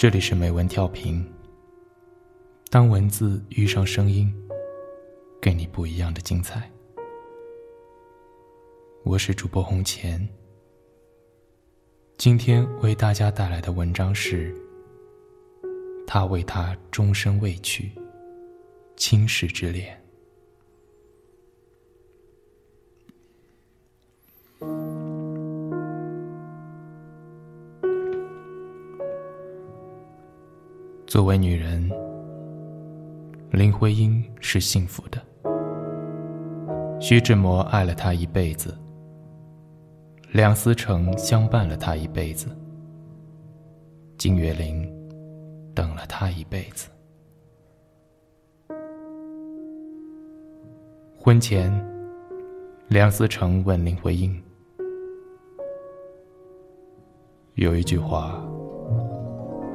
这里是美文调频。当文字遇上声音，给你不一样的精彩。我是主播红钱。今天为大家带来的文章是：他为他终身未娶，倾世之恋。作为女人，林徽因是幸福的。徐志摩爱了她一辈子，梁思成相伴了她一辈子，金岳霖等了她一辈子。婚前，梁思成问林徽因：“有一句话，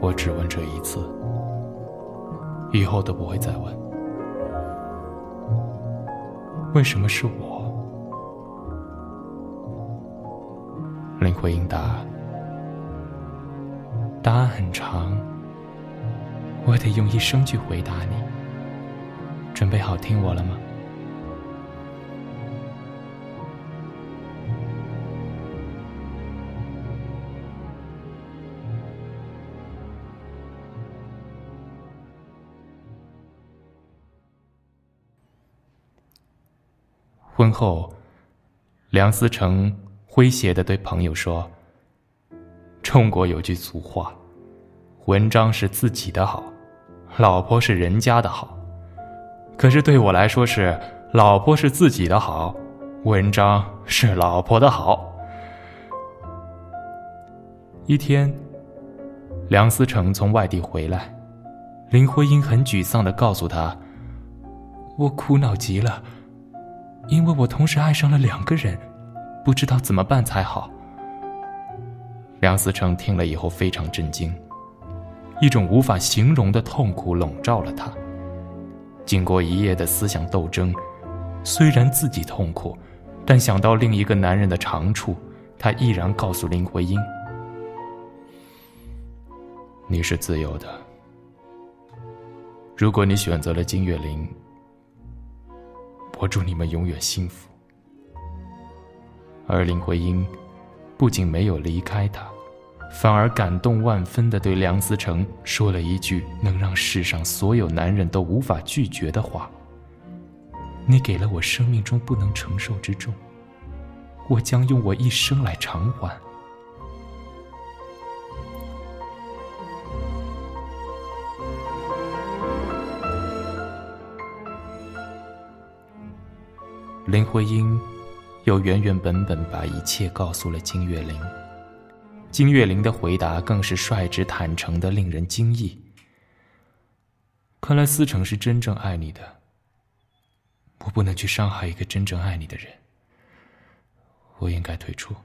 我只问这一次。”以后都不会再问，为什么是我？林徽因答：“答案很长，我得用一生去回答你。准备好听我了吗？”婚后，梁思成诙谐的对朋友说：“中国有句俗话，文章是自己的好，老婆是人家的好。可是对我来说是，老婆是自己的好，文章是老婆的好。”一天，梁思成从外地回来，林徽因很沮丧的告诉他：“我苦恼极了。”因为我同时爱上了两个人，不知道怎么办才好。梁思成听了以后非常震惊，一种无法形容的痛苦笼罩了他。经过一夜的思想斗争，虽然自己痛苦，但想到另一个男人的长处，他毅然告诉林徽因：“你是自由的，如果你选择了金岳霖。”我祝你们永远幸福。而林徽因不仅没有离开他，反而感动万分的对梁思成说了一句能让世上所有男人都无法拒绝的话：“你给了我生命中不能承受之重，我将用我一生来偿还。”林徽因又原原本本把一切告诉了金岳霖。金岳霖的回答更是率直坦诚的，令人惊异。看来思成是真正爱你的。我不能去伤害一个真正爱你的人。我应该退出。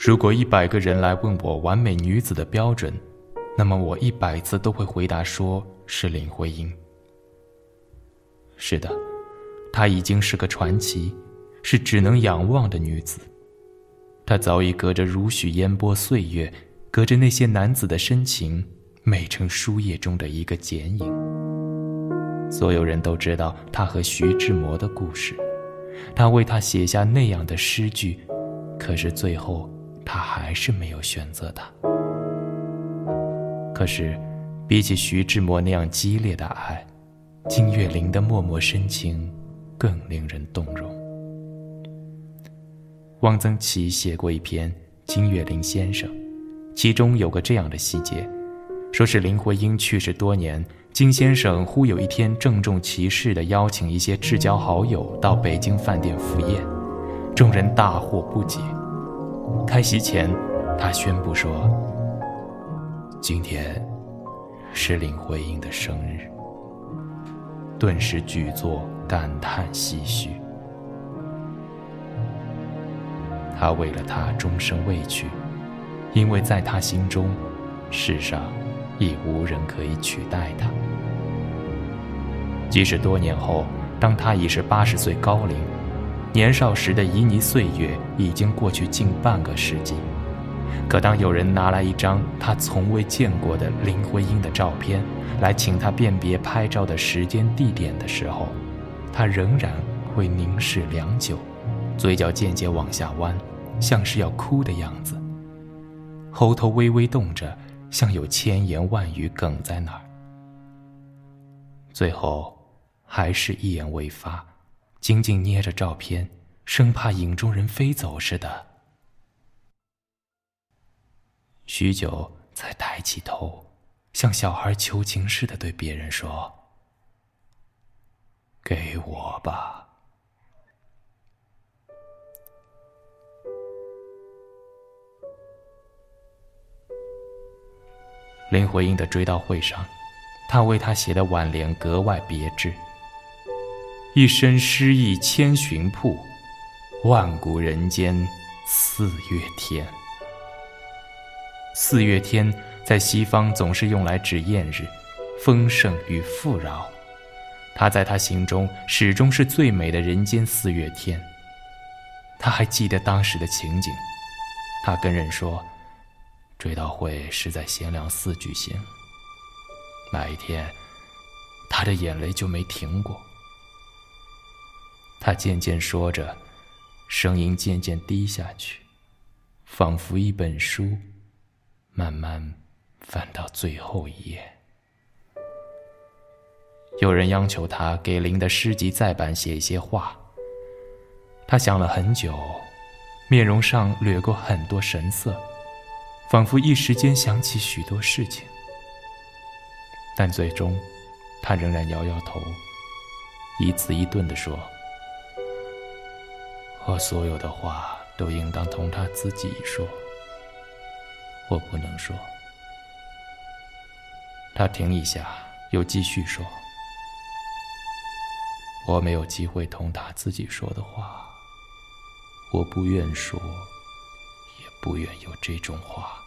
如果一百个人来问我完美女子的标准，那么我一百次都会回答说是林徽因。是的，她已经是个传奇，是只能仰望的女子。她早已隔着如许烟波岁月，隔着那些男子的深情，美成书页中的一个剪影。所有人都知道她和徐志摩的故事，他为她写下那样的诗句，可是最后。他还是没有选择他。可是，比起徐志摩那样激烈的爱，金岳霖的脉脉深情更令人动容。汪曾祺写过一篇《金岳霖先生》，其中有个这样的细节，说是林徽因去世多年，金先生忽有一天郑重其事地邀请一些至交好友到北京饭店赴宴，众人大惑不解。开席前，他宣布说：“今天是林徽因的生日。”顿时举座感叹唏嘘。他为了她终生未娶，因为在他心中，世上已无人可以取代她。即使多年后，当他已是八十岁高龄，年少时的旖旎岁月已经过去近半个世纪。可当有人拿来一张他从未见过的林徽因的照片，来请他辨别拍照的时间地点的时候，他仍然会凝视良久，嘴角渐渐往下弯，像是要哭的样子。喉头微微动着，像有千言万语哽在那儿。最后，还是一言未发，紧紧捏着照片，生怕影中人飞走似的。许久，才抬起头，像小孩求情似的对别人说：“给我吧。”林徽因的追悼会上，他为她写的挽联格外别致：“一身诗意千寻瀑，万古人间四月天。”四月天在西方总是用来指艳日、丰盛与富饶，他在他心中始终是最美的人间四月天。他还记得当时的情景，他跟人说，追悼会是在贤良寺举行。那一天，他的眼泪就没停过。他渐渐说着，声音渐渐低下去，仿佛一本书。慢慢翻到最后一页，有人央求他给林的诗集再版写一些话。他想了很久，面容上掠过很多神色，仿佛一时间想起许多事情。但最终，他仍然摇摇头，一字一顿地说：“我所有的话都应当同他自己说。”我不能说。他停一下，又继续说：“我没有机会同他自己说的话，我不愿说，也不愿有这种话。”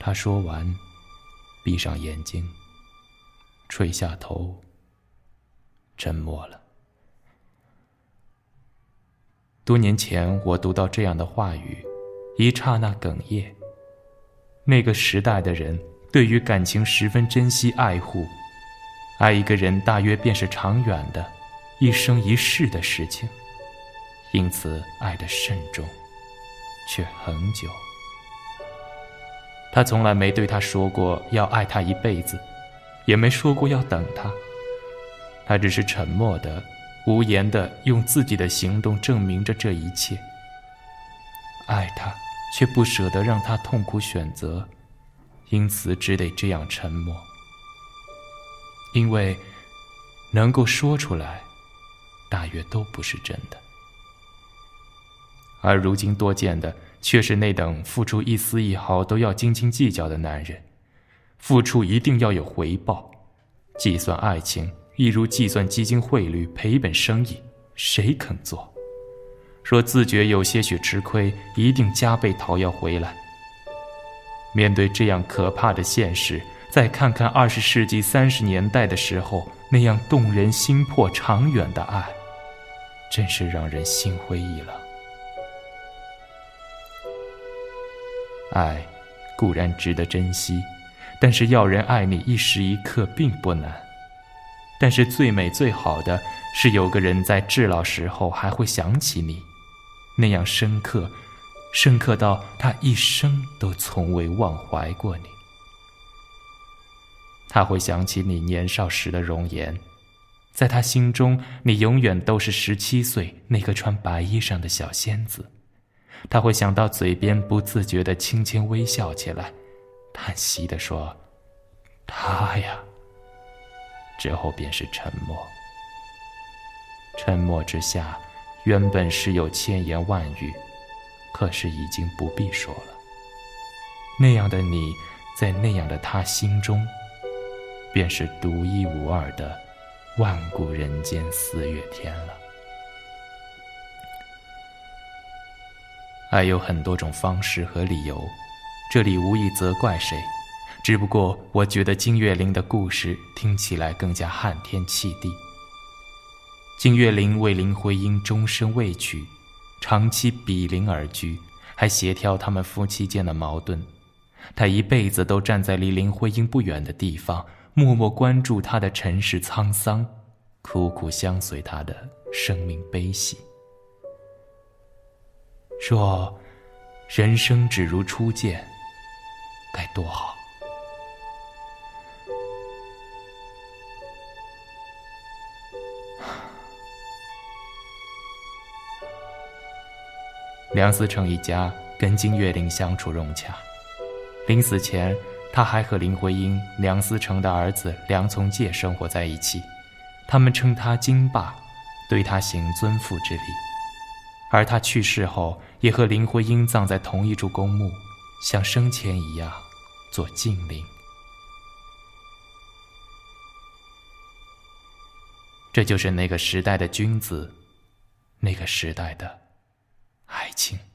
他说完，闭上眼睛，垂下头，沉默了。多年前，我读到这样的话语。一刹那哽咽。那个时代的人对于感情十分珍惜爱护，爱一个人大约便是长远的、一生一世的事情，因此爱得慎重，却很久。他从来没对他说过要爱他一辈子，也没说过要等他。他只是沉默的、无言的，用自己的行动证明着这一切。爱他。却不舍得让他痛苦选择，因此只得这样沉默。因为能够说出来，大约都不是真的。而如今多见的，却是那等付出一丝一毫都要斤斤计较的男人，付出一定要有回报，计算爱情一如计算基金汇率，赔本生意，谁肯做？若自觉有些许吃亏，一定加倍讨要回来。面对这样可怕的现实，再看看二十世纪三十年代的时候那样动人心魄、长远的爱，真是让人心灰意冷。爱固然值得珍惜，但是要人爱你一时一刻并不难。但是最美最好的是有个人在至老时候还会想起你。那样深刻，深刻到他一生都从未忘怀过你。他会想起你年少时的容颜，在他心中，你永远都是十七岁那个穿白衣裳的小仙子。他会想到嘴边不自觉的轻轻微笑起来，叹息的说：“他呀。”之后便是沉默。沉默之下。原本是有千言万语，可是已经不必说了。那样的你，在那样的他心中，便是独一无二的万古人间四月天了。爱有很多种方式和理由，这里无意责怪谁，只不过我觉得金岳霖的故事听起来更加撼天泣地。金岳霖为林徽因终身未娶，长期比邻而居，还协调他们夫妻间的矛盾。他一辈子都站在离林徽因不远的地方，默默关注她的尘世沧桑，苦苦相随她的生命悲喜。若，人生只如初见，该多好。梁思成一家跟金岳霖相处融洽，临死前，他还和林徽因、梁思成的儿子梁从诫生活在一起，他们称他金爸，对他行尊父之礼。而他去世后，也和林徽因葬在同一处公墓，像生前一样做敬灵。这就是那个时代的君子，那个时代的。爱情。